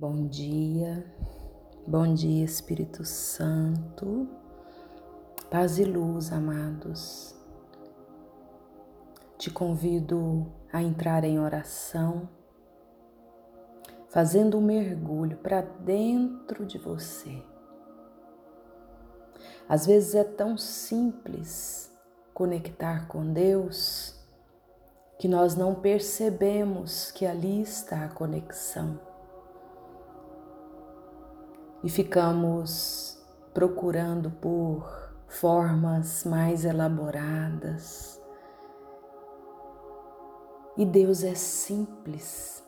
Bom dia, bom dia Espírito Santo, paz e luz, amados. Te convido a entrar em oração, fazendo um mergulho para dentro de você. Às vezes é tão simples conectar com Deus que nós não percebemos que ali está a conexão e ficamos procurando por formas mais elaboradas. E Deus é simples,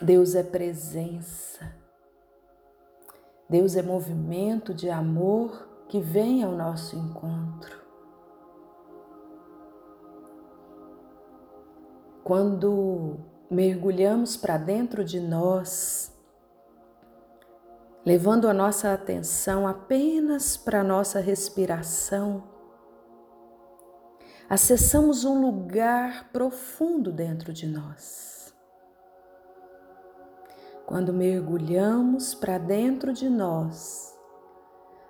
Deus é presença, Deus é movimento de amor que vem ao nosso encontro. Quando mergulhamos para dentro de nós, levando a nossa atenção apenas para a nossa respiração, acessamos um lugar profundo dentro de nós. Quando mergulhamos para dentro de nós,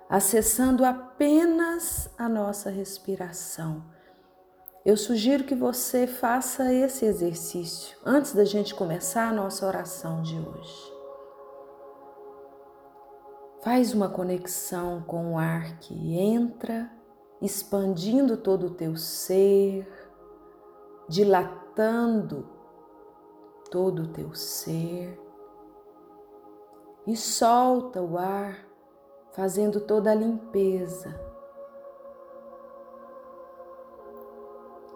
acessando apenas a nossa respiração, eu sugiro que você faça esse exercício antes da gente começar a nossa oração de hoje. Faz uma conexão com o ar que entra, expandindo todo o teu ser, dilatando todo o teu ser. E solta o ar, fazendo toda a limpeza.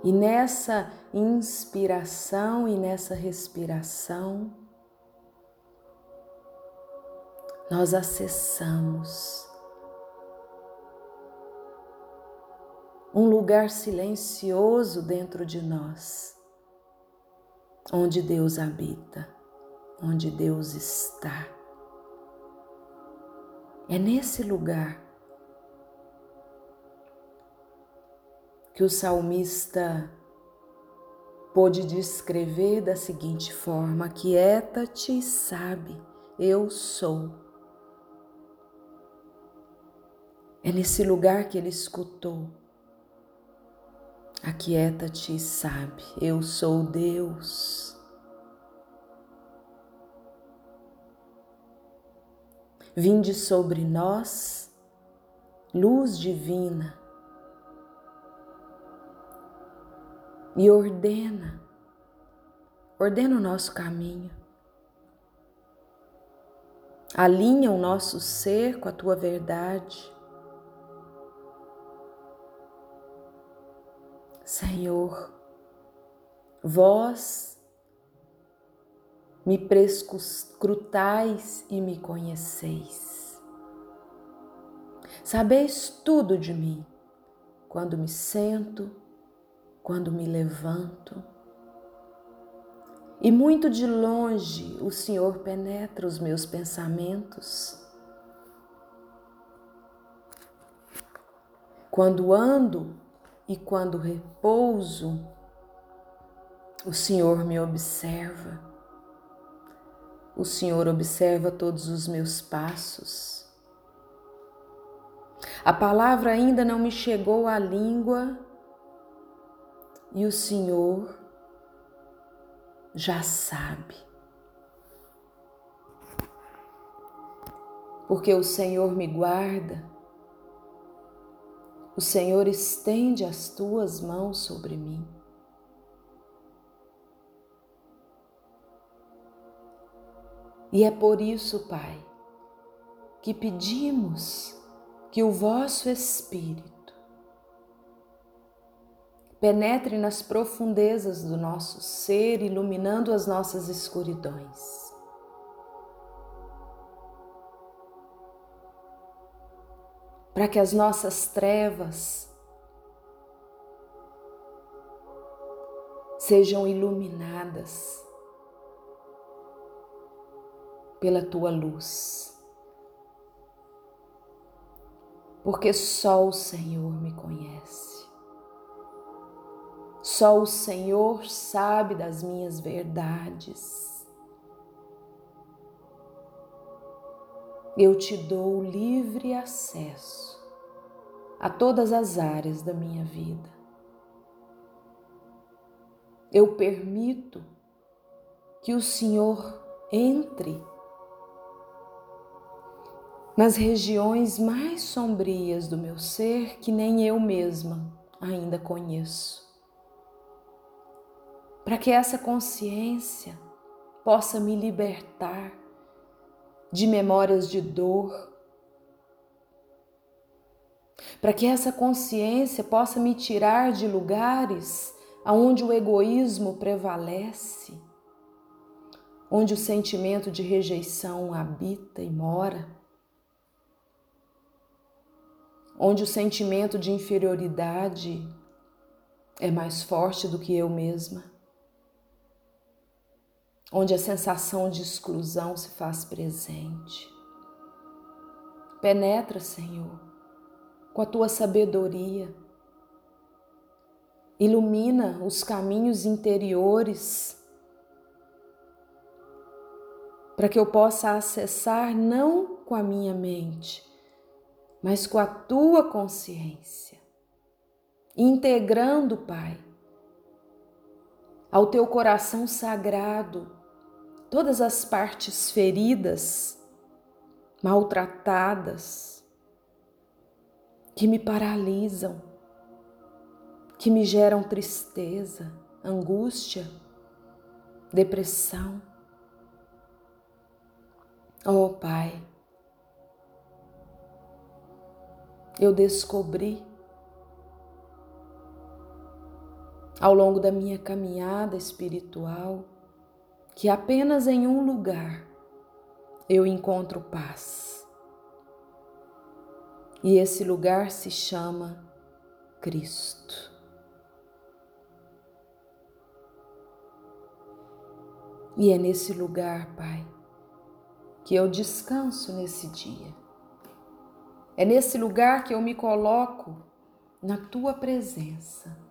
E nessa inspiração e nessa respiração, nós acessamos um lugar silencioso dentro de nós, onde Deus habita, onde Deus está. É nesse lugar que o salmista pôde descrever da seguinte forma: Quieta-te e sabe, eu sou É nesse lugar que ele escutou. Aquieta-te e sabe, eu sou Deus. Vinde sobre nós, luz divina, e ordena, ordena o nosso caminho. Alinha o nosso ser com a tua verdade. Senhor, vós me prescrutais e me conheceis. Sabeis tudo de mim, quando me sento, quando me levanto. E muito de longe o Senhor penetra os meus pensamentos. Quando ando, e quando repouso, o Senhor me observa. O Senhor observa todos os meus passos. A palavra ainda não me chegou à língua e o Senhor já sabe. Porque o Senhor me guarda o Senhor estende as tuas mãos sobre mim. E é por isso, Pai, que pedimos que o vosso Espírito penetre nas profundezas do nosso ser, iluminando as nossas escuridões. Para que as nossas trevas sejam iluminadas pela tua luz. Porque só o Senhor me conhece. Só o Senhor sabe das minhas verdades. Eu te dou livre acesso a todas as áreas da minha vida. Eu permito que o Senhor entre nas regiões mais sombrias do meu ser que nem eu mesma ainda conheço. Para que essa consciência possa me libertar de memórias de dor, para que essa consciência possa me tirar de lugares onde o egoísmo prevalece, onde o sentimento de rejeição habita e mora onde o sentimento de inferioridade é mais forte do que eu mesma, onde a sensação de exclusão se faz presente. Penetra, Senhor, com a tua sabedoria, ilumina os caminhos interiores para que eu possa acessar não com a minha mente, mas com a tua consciência, integrando, Pai, ao teu coração sagrado todas as partes feridas, maltratadas, que me paralisam, que me geram tristeza, angústia, depressão. Oh Pai, eu descobri ao longo da minha caminhada espiritual que apenas em um lugar eu encontro paz. E esse lugar se chama Cristo. E é nesse lugar, Pai, que eu descanso nesse dia. É nesse lugar que eu me coloco na tua presença.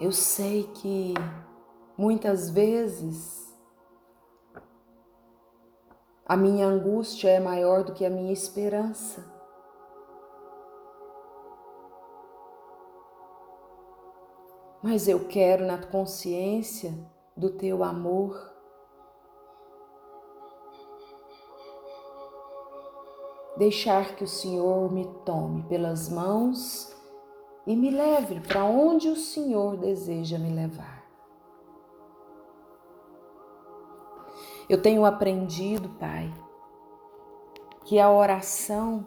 Eu sei que muitas vezes a minha angústia é maior do que a minha esperança. Mas eu quero, na consciência do teu amor, deixar que o Senhor me tome pelas mãos e me leve para onde o Senhor deseja me levar. Eu tenho aprendido, Pai, que a oração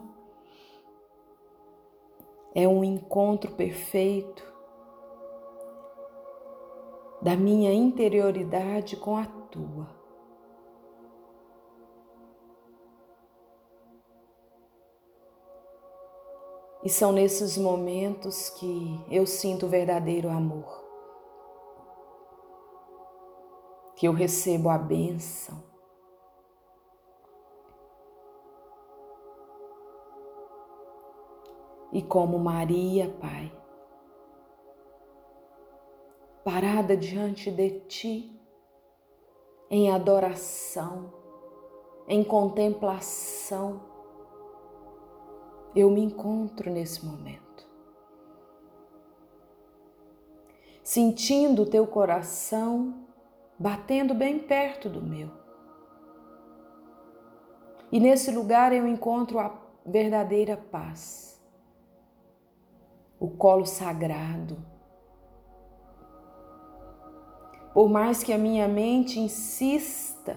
é um encontro perfeito da minha interioridade com a tua. E são nesses momentos que eu sinto o verdadeiro amor, que eu recebo a bênção. E como Maria, Pai, parada diante de Ti, em adoração, em contemplação, eu me encontro nesse momento. Sentindo o teu coração batendo bem perto do meu. E nesse lugar eu encontro a verdadeira paz, o colo sagrado. Por mais que a minha mente insista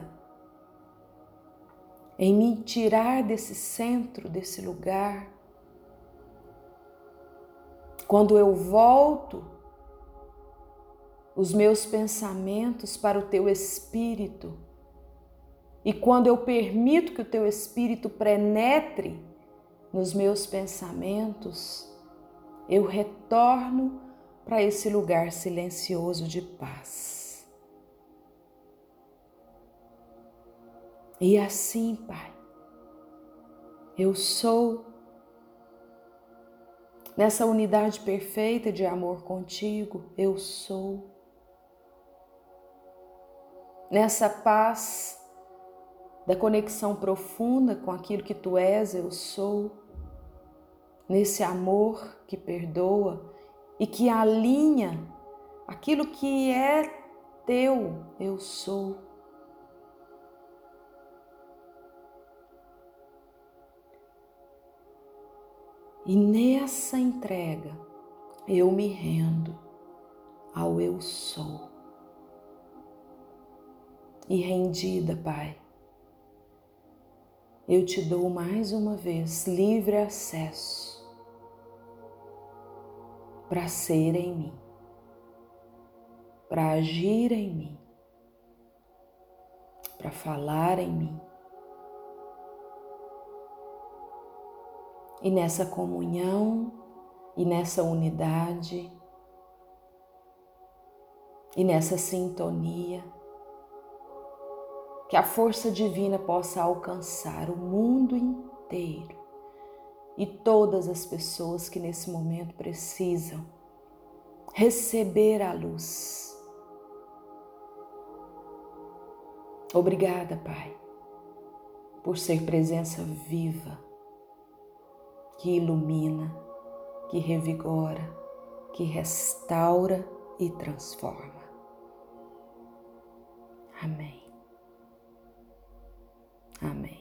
em me tirar desse centro, desse lugar. Quando eu volto os meus pensamentos para o teu espírito, e quando eu permito que o teu espírito penetre nos meus pensamentos, eu retorno para esse lugar silencioso de paz. E assim, Pai, eu sou nessa unidade perfeita de amor contigo, eu sou. nessa paz da conexão profunda com aquilo que tu és, eu sou, nesse amor que perdoa e que alinha aquilo que é teu, eu sou. E nessa entrega eu me rendo ao eu sou. E rendida, Pai, eu te dou mais uma vez livre acesso para ser em mim, para agir em mim, para falar em mim. E nessa comunhão e nessa unidade e nessa sintonia, que a força divina possa alcançar o mundo inteiro e todas as pessoas que nesse momento precisam receber a luz. Obrigada, Pai, por ser presença viva que ilumina, que revigora, que restaura e transforma. Amém. Amém.